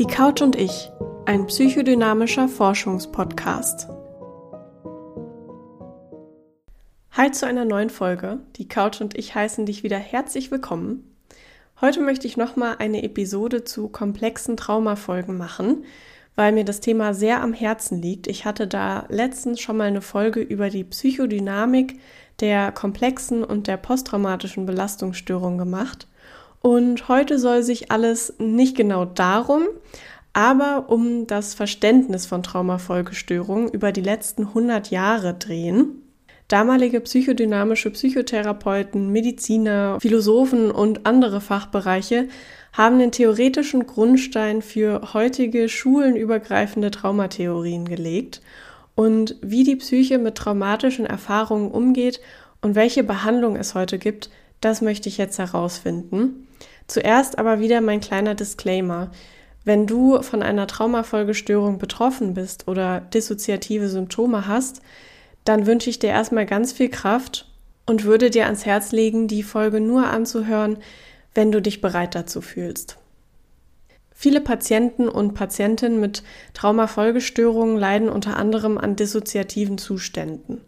Die Couch und ich, ein psychodynamischer Forschungspodcast. Hi zu einer neuen Folge. Die Couch und ich heißen dich wieder herzlich willkommen. Heute möchte ich nochmal eine Episode zu komplexen Traumafolgen machen, weil mir das Thema sehr am Herzen liegt. Ich hatte da letztens schon mal eine Folge über die Psychodynamik der komplexen und der posttraumatischen Belastungsstörung gemacht. Und heute soll sich alles nicht genau darum, aber um das Verständnis von Traumafolgestörungen über die letzten 100 Jahre drehen. Damalige psychodynamische Psychotherapeuten, Mediziner, Philosophen und andere Fachbereiche haben den theoretischen Grundstein für heutige schulenübergreifende Traumatheorien gelegt und wie die Psyche mit traumatischen Erfahrungen umgeht und welche Behandlung es heute gibt, das möchte ich jetzt herausfinden. Zuerst aber wieder mein kleiner Disclaimer. Wenn du von einer Traumafolgestörung betroffen bist oder dissoziative Symptome hast, dann wünsche ich dir erstmal ganz viel Kraft und würde dir ans Herz legen, die Folge nur anzuhören, wenn du dich bereit dazu fühlst. Viele Patienten und Patientinnen mit Traumafolgestörungen leiden unter anderem an dissoziativen Zuständen.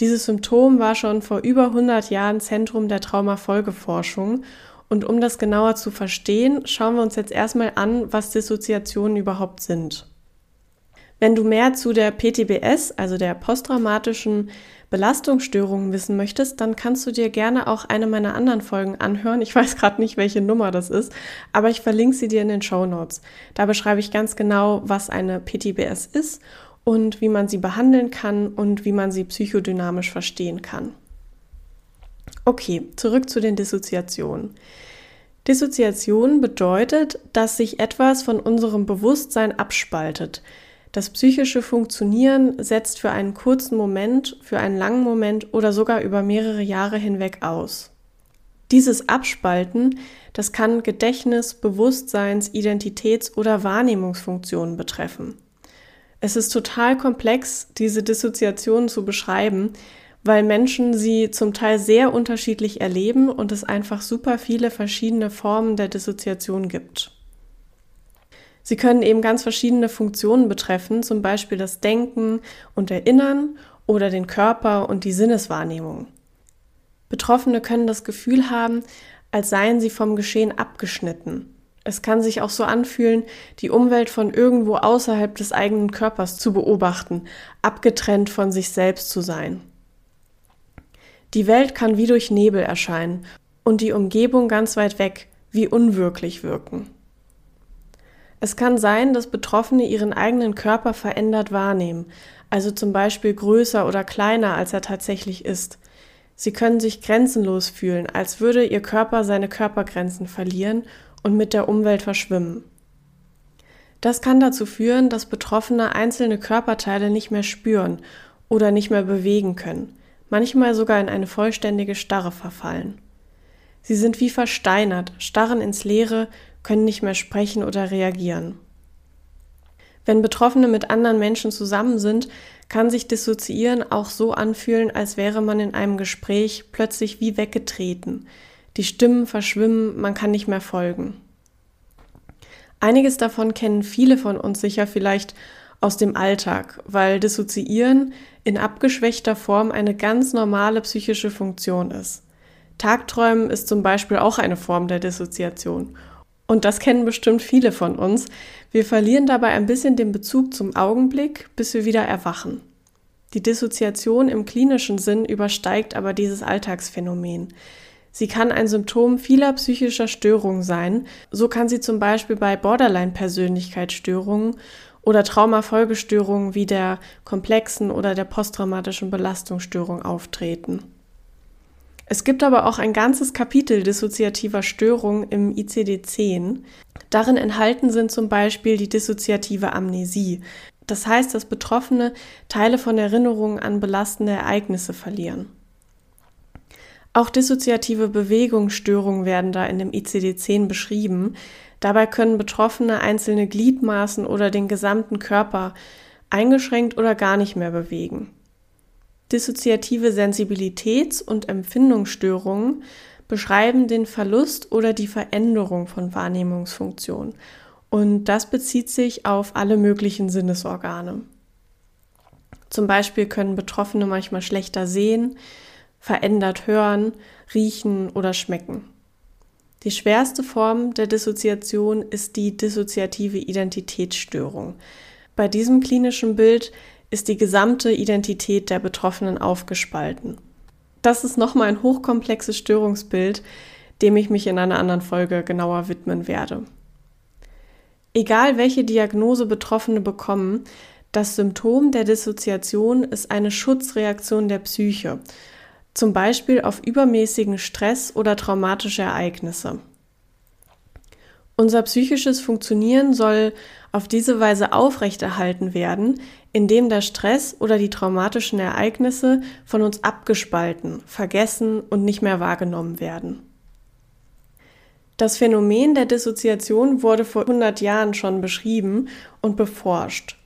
Dieses Symptom war schon vor über 100 Jahren Zentrum der Traumafolgeforschung und um das genauer zu verstehen, schauen wir uns jetzt erstmal an, was Dissoziationen überhaupt sind. Wenn du mehr zu der PTBS, also der posttraumatischen Belastungsstörungen wissen möchtest, dann kannst du dir gerne auch eine meiner anderen Folgen anhören. Ich weiß gerade nicht, welche Nummer das ist, aber ich verlinke sie dir in den Show Notes. Da beschreibe ich ganz genau, was eine PTBS ist und wie man sie behandeln kann und wie man sie psychodynamisch verstehen kann. Okay, zurück zu den Dissoziationen. Dissoziation bedeutet, dass sich etwas von unserem Bewusstsein abspaltet. Das psychische Funktionieren setzt für einen kurzen Moment, für einen langen Moment oder sogar über mehrere Jahre hinweg aus. Dieses Abspalten, das kann Gedächtnis, Bewusstseins-, Identitäts- oder Wahrnehmungsfunktionen betreffen. Es ist total komplex, diese Dissoziation zu beschreiben, weil Menschen sie zum Teil sehr unterschiedlich erleben und es einfach super viele verschiedene Formen der Dissoziation gibt. Sie können eben ganz verschiedene Funktionen betreffen, zum Beispiel das Denken und Erinnern oder den Körper und die Sinneswahrnehmung. Betroffene können das Gefühl haben, als seien sie vom Geschehen abgeschnitten. Es kann sich auch so anfühlen, die Umwelt von irgendwo außerhalb des eigenen Körpers zu beobachten, abgetrennt von sich selbst zu sein. Die Welt kann wie durch Nebel erscheinen und die Umgebung ganz weit weg, wie unwirklich wirken. Es kann sein, dass Betroffene ihren eigenen Körper verändert wahrnehmen, also zum Beispiel größer oder kleiner, als er tatsächlich ist. Sie können sich grenzenlos fühlen, als würde ihr Körper seine Körpergrenzen verlieren und mit der Umwelt verschwimmen. Das kann dazu führen, dass Betroffene einzelne Körperteile nicht mehr spüren oder nicht mehr bewegen können, manchmal sogar in eine vollständige Starre verfallen. Sie sind wie versteinert, starren ins Leere, können nicht mehr sprechen oder reagieren. Wenn Betroffene mit anderen Menschen zusammen sind, kann sich Dissoziieren auch so anfühlen, als wäre man in einem Gespräch plötzlich wie weggetreten. Die Stimmen verschwimmen, man kann nicht mehr folgen. Einiges davon kennen viele von uns sicher vielleicht aus dem Alltag, weil Dissoziieren in abgeschwächter Form eine ganz normale psychische Funktion ist. Tagträumen ist zum Beispiel auch eine Form der Dissoziation und das kennen bestimmt viele von uns. Wir verlieren dabei ein bisschen den Bezug zum Augenblick, bis wir wieder erwachen. Die Dissoziation im klinischen Sinn übersteigt aber dieses Alltagsphänomen. Sie kann ein Symptom vieler psychischer Störungen sein. So kann sie zum Beispiel bei Borderline-Persönlichkeitsstörungen oder Traumafolgestörungen wie der komplexen oder der posttraumatischen Belastungsstörung auftreten. Es gibt aber auch ein ganzes Kapitel dissoziativer Störungen im ICD-10. Darin enthalten sind zum Beispiel die dissoziative Amnesie. Das heißt, dass Betroffene Teile von Erinnerungen an belastende Ereignisse verlieren. Auch dissoziative Bewegungsstörungen werden da in dem ICD-10 beschrieben. Dabei können Betroffene einzelne Gliedmaßen oder den gesamten Körper eingeschränkt oder gar nicht mehr bewegen. Dissoziative Sensibilitäts- und Empfindungsstörungen beschreiben den Verlust oder die Veränderung von Wahrnehmungsfunktionen. Und das bezieht sich auf alle möglichen Sinnesorgane. Zum Beispiel können Betroffene manchmal schlechter sehen, verändert hören, riechen oder schmecken. Die schwerste Form der Dissoziation ist die dissoziative Identitätsstörung. Bei diesem klinischen Bild ist die gesamte Identität der Betroffenen aufgespalten. Das ist nochmal ein hochkomplexes Störungsbild, dem ich mich in einer anderen Folge genauer widmen werde. Egal welche Diagnose Betroffene bekommen, das Symptom der Dissoziation ist eine Schutzreaktion der Psyche, zum Beispiel auf übermäßigen Stress oder traumatische Ereignisse. Unser psychisches Funktionieren soll auf diese Weise aufrechterhalten werden, indem der Stress oder die traumatischen Ereignisse von uns abgespalten, vergessen und nicht mehr wahrgenommen werden. Das Phänomen der Dissoziation wurde vor 100 Jahren schon beschrieben und beforscht.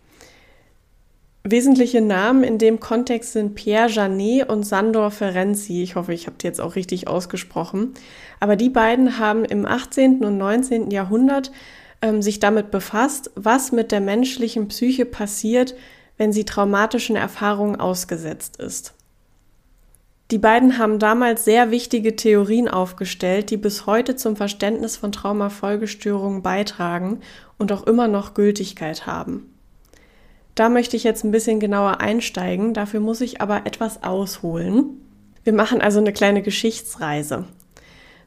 Wesentliche Namen in dem Kontext sind Pierre Janet und Sandor Ferenczi. Ich hoffe, ich habe die jetzt auch richtig ausgesprochen. Aber die beiden haben im 18. und 19. Jahrhundert ähm, sich damit befasst, was mit der menschlichen Psyche passiert, wenn sie traumatischen Erfahrungen ausgesetzt ist. Die beiden haben damals sehr wichtige Theorien aufgestellt, die bis heute zum Verständnis von Traumafolgestörungen beitragen und auch immer noch Gültigkeit haben. Da möchte ich jetzt ein bisschen genauer einsteigen, dafür muss ich aber etwas ausholen. Wir machen also eine kleine Geschichtsreise.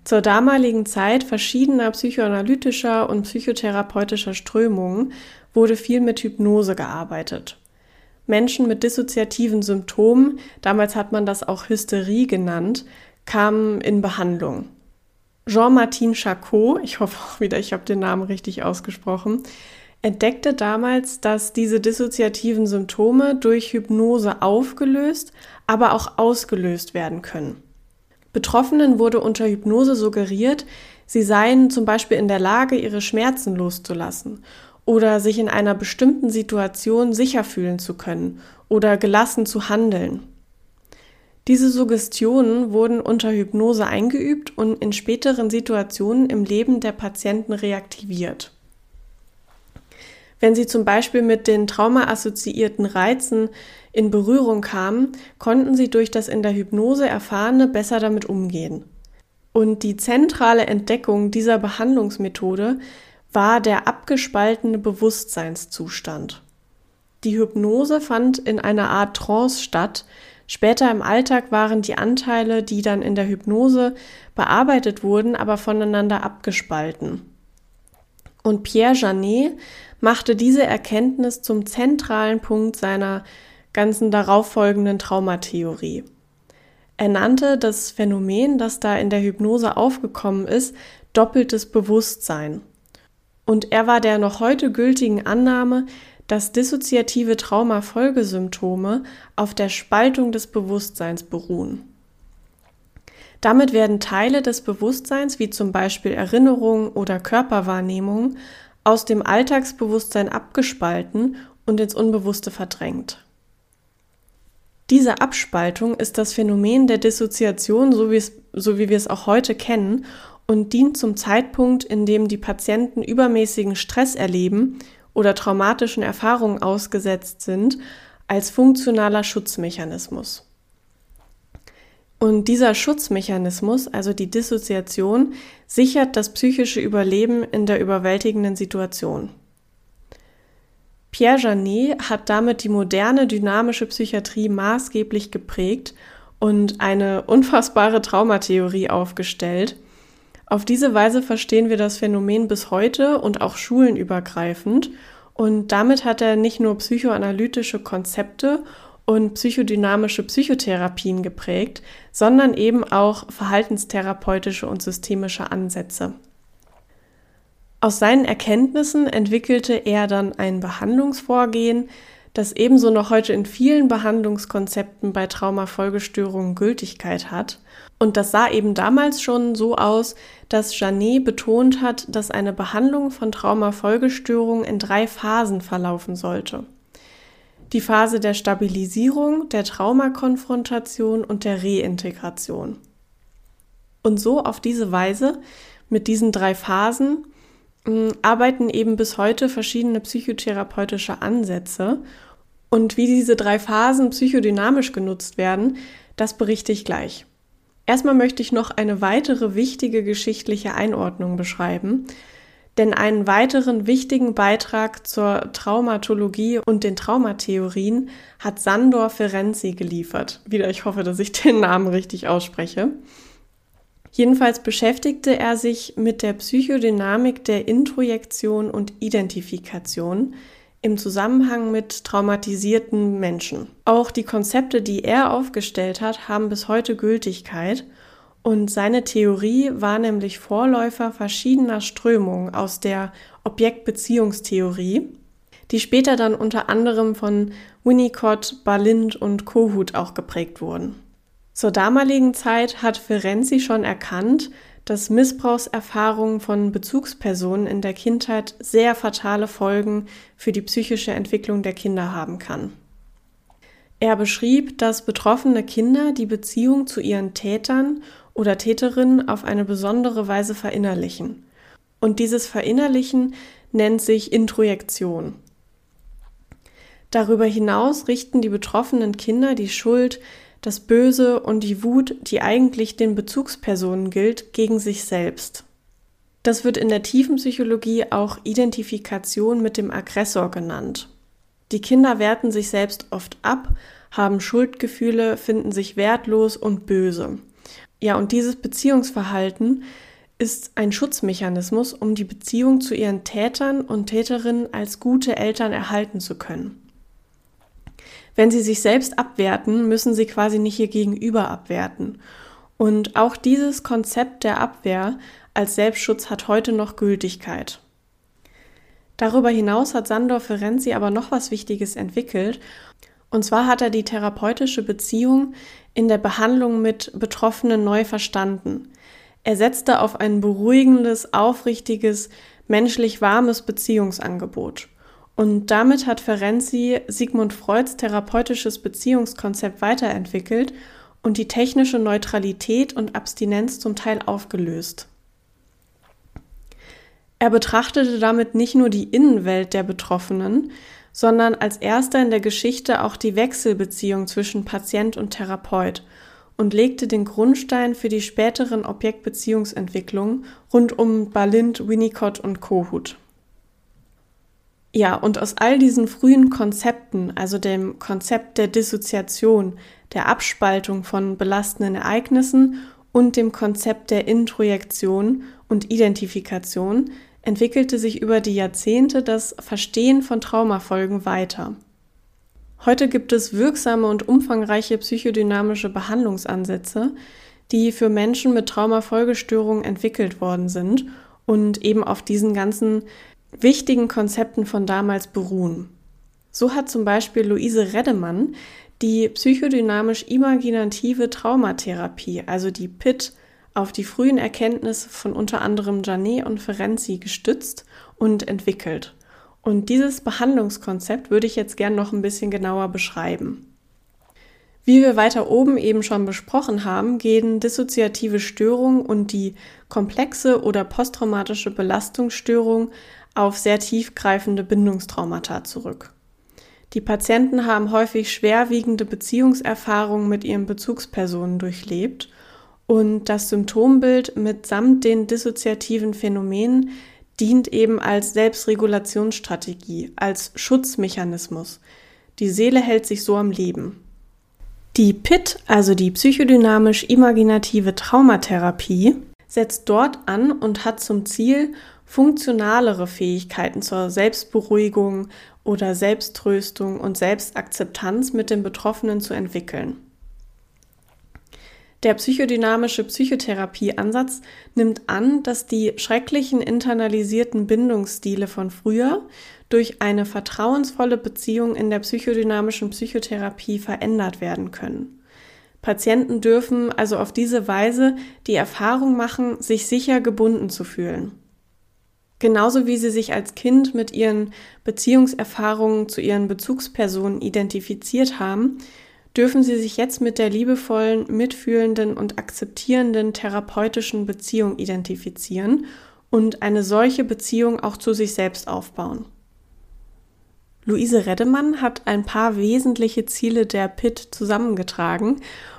Zur damaligen Zeit verschiedener psychoanalytischer und psychotherapeutischer Strömungen wurde viel mit Hypnose gearbeitet. Menschen mit dissoziativen Symptomen, damals hat man das auch Hysterie genannt, kamen in Behandlung. Jean-Martin Charcot, ich hoffe auch wieder, ich habe den Namen richtig ausgesprochen, entdeckte damals, dass diese dissoziativen Symptome durch Hypnose aufgelöst, aber auch ausgelöst werden können. Betroffenen wurde unter Hypnose suggeriert, sie seien zum Beispiel in der Lage, ihre Schmerzen loszulassen oder sich in einer bestimmten Situation sicher fühlen zu können oder gelassen zu handeln. Diese Suggestionen wurden unter Hypnose eingeübt und in späteren Situationen im Leben der Patienten reaktiviert. Wenn sie zum Beispiel mit den traumaassoziierten Reizen in Berührung kamen, konnten sie durch das in der Hypnose Erfahrene besser damit umgehen. Und die zentrale Entdeckung dieser Behandlungsmethode war der abgespaltene Bewusstseinszustand. Die Hypnose fand in einer Art Trance statt. Später im Alltag waren die Anteile, die dann in der Hypnose bearbeitet wurden, aber voneinander abgespalten. Und Pierre Janet machte diese Erkenntnis zum zentralen Punkt seiner ganzen darauffolgenden Traumatheorie. Er nannte das Phänomen, das da in der Hypnose aufgekommen ist, doppeltes Bewusstsein. Und er war der noch heute gültigen Annahme, dass dissoziative Traumafolgesymptome auf der Spaltung des Bewusstseins beruhen. Damit werden Teile des Bewusstseins, wie zum Beispiel Erinnerungen oder Körperwahrnehmungen, aus dem Alltagsbewusstsein abgespalten und ins Unbewusste verdrängt. Diese Abspaltung ist das Phänomen der Dissoziation, so so wie wir es auch heute kennen, und dient zum Zeitpunkt, in dem die Patienten übermäßigen Stress erleben oder traumatischen Erfahrungen ausgesetzt sind, als funktionaler Schutzmechanismus. Und dieser Schutzmechanismus, also die Dissoziation, sichert das psychische Überleben in der überwältigenden Situation. Pierre Janet hat damit die moderne dynamische Psychiatrie maßgeblich geprägt und eine unfassbare Traumatheorie aufgestellt. Auf diese Weise verstehen wir das Phänomen bis heute und auch schulenübergreifend und damit hat er nicht nur psychoanalytische Konzepte und psychodynamische Psychotherapien geprägt, sondern eben auch verhaltenstherapeutische und systemische Ansätze. Aus seinen Erkenntnissen entwickelte er dann ein Behandlungsvorgehen, das ebenso noch heute in vielen Behandlungskonzepten bei Traumafolgestörungen Gültigkeit hat. Und das sah eben damals schon so aus, dass Janet betont hat, dass eine Behandlung von Traumafolgestörungen in drei Phasen verlaufen sollte die Phase der Stabilisierung, der Traumakonfrontation und der Reintegration. Und so auf diese Weise, mit diesen drei Phasen, mm, arbeiten eben bis heute verschiedene psychotherapeutische Ansätze. Und wie diese drei Phasen psychodynamisch genutzt werden, das berichte ich gleich. Erstmal möchte ich noch eine weitere wichtige geschichtliche Einordnung beschreiben, denn einen weiteren wichtigen Beitrag zur Traumatologie und den Traumatheorien hat Sandor Ferenczi geliefert. Wieder, ich hoffe, dass ich den Namen richtig ausspreche. Jedenfalls beschäftigte er sich mit der Psychodynamik der Introjektion und Identifikation im Zusammenhang mit traumatisierten Menschen. Auch die Konzepte, die er aufgestellt hat, haben bis heute Gültigkeit und seine Theorie war nämlich Vorläufer verschiedener Strömungen aus der Objektbeziehungstheorie, die später dann unter anderem von Winnicott, Balint und Kohut auch geprägt wurden. Zur damaligen Zeit hat Ferenczi schon erkannt, dass Missbrauchserfahrungen von Bezugspersonen in der Kindheit sehr fatale Folgen für die psychische Entwicklung der Kinder haben kann. Er beschrieb, dass betroffene Kinder die Beziehung zu ihren Tätern oder Täterin auf eine besondere Weise verinnerlichen. Und dieses Verinnerlichen nennt sich Introjektion. Darüber hinaus richten die betroffenen Kinder die Schuld, das Böse und die Wut, die eigentlich den Bezugspersonen gilt, gegen sich selbst. Das wird in der tiefen Psychologie auch Identifikation mit dem Aggressor genannt. Die Kinder werten sich selbst oft ab, haben Schuldgefühle, finden sich wertlos und böse. Ja, und dieses Beziehungsverhalten ist ein Schutzmechanismus, um die Beziehung zu ihren Tätern und Täterinnen als gute Eltern erhalten zu können. Wenn sie sich selbst abwerten, müssen sie quasi nicht ihr Gegenüber abwerten. Und auch dieses Konzept der Abwehr als Selbstschutz hat heute noch Gültigkeit. Darüber hinaus hat Sandor Ferenczi aber noch was Wichtiges entwickelt. Und zwar hat er die therapeutische Beziehung in der Behandlung mit Betroffenen neu verstanden. Er setzte auf ein beruhigendes, aufrichtiges, menschlich warmes Beziehungsangebot. Und damit hat Ferenczi Sigmund Freuds therapeutisches Beziehungskonzept weiterentwickelt und die technische Neutralität und Abstinenz zum Teil aufgelöst. Er betrachtete damit nicht nur die Innenwelt der Betroffenen, sondern als erster in der Geschichte auch die Wechselbeziehung zwischen Patient und Therapeut und legte den Grundstein für die späteren Objektbeziehungsentwicklungen rund um Balint, Winnicott und Kohut. Ja, und aus all diesen frühen Konzepten, also dem Konzept der Dissoziation, der Abspaltung von belastenden Ereignissen und dem Konzept der Introjektion und Identifikation, entwickelte sich über die Jahrzehnte das Verstehen von Traumafolgen weiter. Heute gibt es wirksame und umfangreiche psychodynamische Behandlungsansätze, die für Menschen mit Traumafolgestörungen entwickelt worden sind und eben auf diesen ganzen wichtigen Konzepten von damals beruhen. So hat zum Beispiel Luise Reddemann die psychodynamisch imaginative Traumatherapie, also die PIT, auf die frühen Erkenntnisse von unter anderem Janet und Ferenczi gestützt und entwickelt. Und dieses Behandlungskonzept würde ich jetzt gern noch ein bisschen genauer beschreiben. Wie wir weiter oben eben schon besprochen haben, gehen dissoziative Störungen und die komplexe oder posttraumatische Belastungsstörung auf sehr tiefgreifende Bindungstraumata zurück. Die Patienten haben häufig schwerwiegende Beziehungserfahrungen mit ihren Bezugspersonen durchlebt und das Symptombild mitsamt den dissoziativen Phänomenen dient eben als Selbstregulationsstrategie, als Schutzmechanismus. Die Seele hält sich so am Leben. Die PIT, also die psychodynamisch imaginative Traumatherapie, setzt dort an und hat zum Ziel, funktionalere Fähigkeiten zur Selbstberuhigung oder Selbsttröstung und Selbstakzeptanz mit den Betroffenen zu entwickeln. Der psychodynamische Psychotherapieansatz nimmt an, dass die schrecklichen internalisierten Bindungsstile von früher durch eine vertrauensvolle Beziehung in der psychodynamischen Psychotherapie verändert werden können. Patienten dürfen also auf diese Weise die Erfahrung machen, sich sicher gebunden zu fühlen. Genauso wie sie sich als Kind mit ihren Beziehungserfahrungen zu ihren Bezugspersonen identifiziert haben, dürfen sie sich jetzt mit der liebevollen, mitfühlenden und akzeptierenden therapeutischen Beziehung identifizieren und eine solche Beziehung auch zu sich selbst aufbauen. Luise Reddemann hat ein paar wesentliche Ziele der PIT zusammengetragen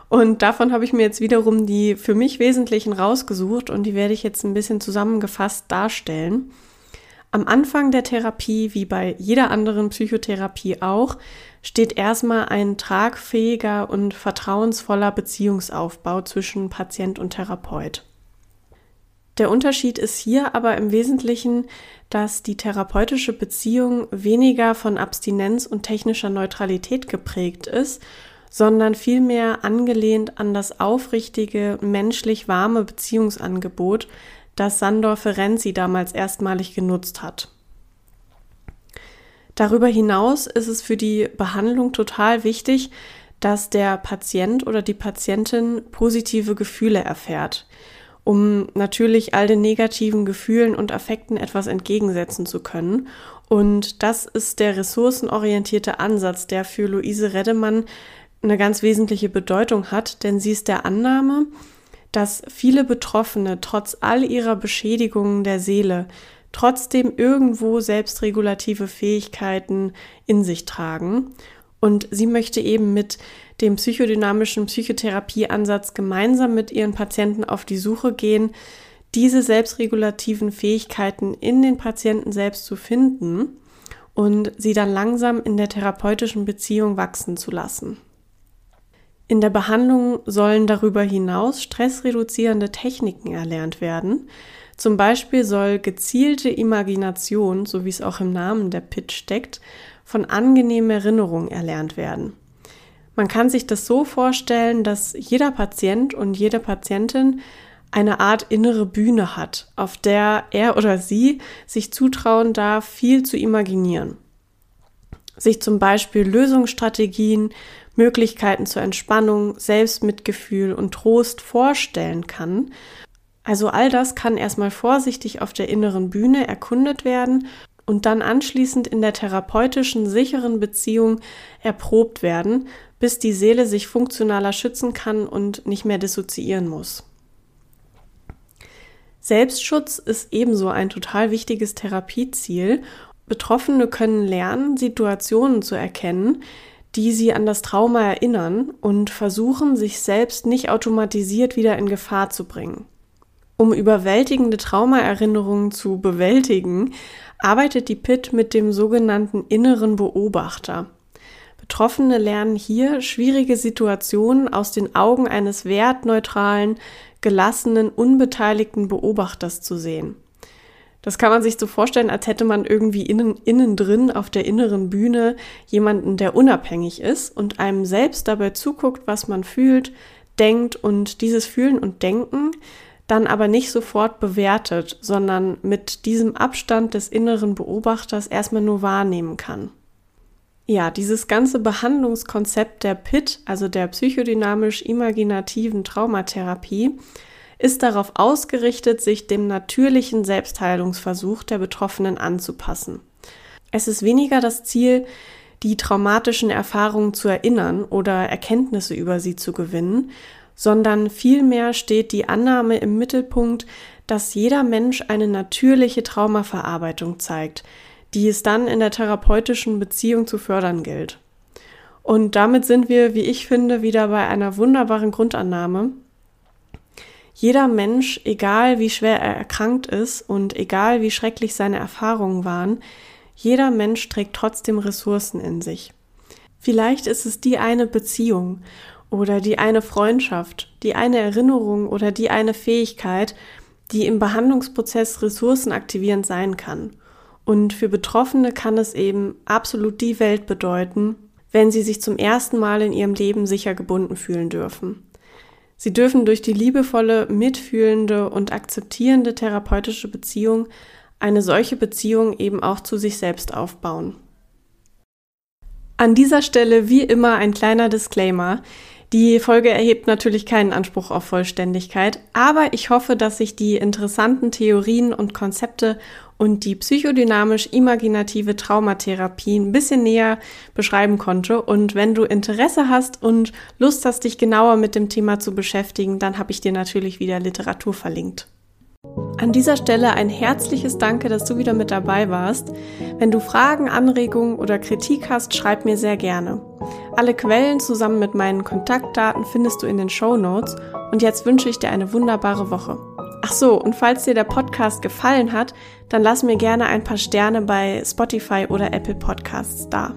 und davon habe ich mir jetzt wiederum die für mich wesentlichen rausgesucht und die werde ich jetzt ein bisschen zusammengefasst darstellen. Am Anfang der Therapie, wie bei jeder anderen Psychotherapie auch, steht erstmal ein tragfähiger und vertrauensvoller Beziehungsaufbau zwischen Patient und Therapeut. Der Unterschied ist hier aber im Wesentlichen, dass die therapeutische Beziehung weniger von Abstinenz und technischer Neutralität geprägt ist, sondern vielmehr angelehnt an das aufrichtige, menschlich warme Beziehungsangebot, das Sandor Ferenzi damals erstmalig genutzt hat. Darüber hinaus ist es für die Behandlung total wichtig, dass der Patient oder die Patientin positive Gefühle erfährt um natürlich all den negativen Gefühlen und Affekten etwas entgegensetzen zu können. Und das ist der ressourcenorientierte Ansatz, der für Luise Reddemann eine ganz wesentliche Bedeutung hat, denn sie ist der Annahme, dass viele Betroffene trotz all ihrer Beschädigungen der Seele trotzdem irgendwo selbstregulative Fähigkeiten in sich tragen. Und sie möchte eben mit dem psychodynamischen Psychotherapieansatz gemeinsam mit ihren Patienten auf die Suche gehen, diese selbstregulativen Fähigkeiten in den Patienten selbst zu finden und sie dann langsam in der therapeutischen Beziehung wachsen zu lassen. In der Behandlung sollen darüber hinaus stressreduzierende Techniken erlernt werden. Zum Beispiel soll gezielte Imagination, so wie es auch im Namen der Pitch steckt, von angenehmen Erinnerungen erlernt werden. Man kann sich das so vorstellen, dass jeder Patient und jede Patientin eine Art innere Bühne hat, auf der er oder sie sich zutrauen darf, viel zu imaginieren. Sich zum Beispiel Lösungsstrategien, Möglichkeiten zur Entspannung, Selbstmitgefühl und Trost vorstellen kann. Also all das kann erstmal vorsichtig auf der inneren Bühne erkundet werden und dann anschließend in der therapeutischen sicheren Beziehung erprobt werden, bis die Seele sich funktionaler schützen kann und nicht mehr dissoziieren muss. Selbstschutz ist ebenso ein total wichtiges Therapieziel. Betroffene können lernen, Situationen zu erkennen, die sie an das Trauma erinnern und versuchen, sich selbst nicht automatisiert wieder in Gefahr zu bringen. Um überwältigende Traumaerinnerungen zu bewältigen, arbeitet die PIT mit dem sogenannten inneren Beobachter. Betroffene lernen hier schwierige Situationen aus den Augen eines wertneutralen, gelassenen, unbeteiligten Beobachters zu sehen. Das kann man sich so vorstellen, als hätte man irgendwie innen, innen drin auf der inneren Bühne jemanden, der unabhängig ist und einem selbst dabei zuguckt, was man fühlt, denkt und dieses Fühlen und Denken dann aber nicht sofort bewertet, sondern mit diesem Abstand des inneren Beobachters erstmal nur wahrnehmen kann. Ja, dieses ganze Behandlungskonzept der PIT, also der psychodynamisch-imaginativen Traumatherapie, ist darauf ausgerichtet, sich dem natürlichen Selbstheilungsversuch der Betroffenen anzupassen. Es ist weniger das Ziel, die traumatischen Erfahrungen zu erinnern oder Erkenntnisse über sie zu gewinnen, sondern vielmehr steht die Annahme im Mittelpunkt, dass jeder Mensch eine natürliche Traumaverarbeitung zeigt, die es dann in der therapeutischen Beziehung zu fördern gilt. Und damit sind wir, wie ich finde, wieder bei einer wunderbaren Grundannahme. Jeder Mensch, egal wie schwer er erkrankt ist und egal wie schrecklich seine Erfahrungen waren, jeder Mensch trägt trotzdem Ressourcen in sich. Vielleicht ist es die eine Beziehung oder die eine Freundschaft, die eine Erinnerung oder die eine Fähigkeit, die im Behandlungsprozess ressourcenaktivierend sein kann. Und für Betroffene kann es eben absolut die Welt bedeuten, wenn sie sich zum ersten Mal in ihrem Leben sicher gebunden fühlen dürfen. Sie dürfen durch die liebevolle, mitfühlende und akzeptierende therapeutische Beziehung eine solche Beziehung eben auch zu sich selbst aufbauen. An dieser Stelle wie immer ein kleiner Disclaimer. Die Folge erhebt natürlich keinen Anspruch auf Vollständigkeit, aber ich hoffe, dass ich die interessanten Theorien und Konzepte und die psychodynamisch-imaginative Traumatherapie ein bisschen näher beschreiben konnte. Und wenn du Interesse hast und Lust hast, dich genauer mit dem Thema zu beschäftigen, dann habe ich dir natürlich wieder Literatur verlinkt. An dieser Stelle ein herzliches Danke, dass du wieder mit dabei warst. Wenn du Fragen, Anregungen oder Kritik hast, schreib mir sehr gerne. Alle Quellen zusammen mit meinen Kontaktdaten findest du in den Show Notes und jetzt wünsche ich dir eine wunderbare Woche. Ach so, und falls dir der Podcast gefallen hat, dann lass mir gerne ein paar Sterne bei Spotify oder Apple Podcasts da.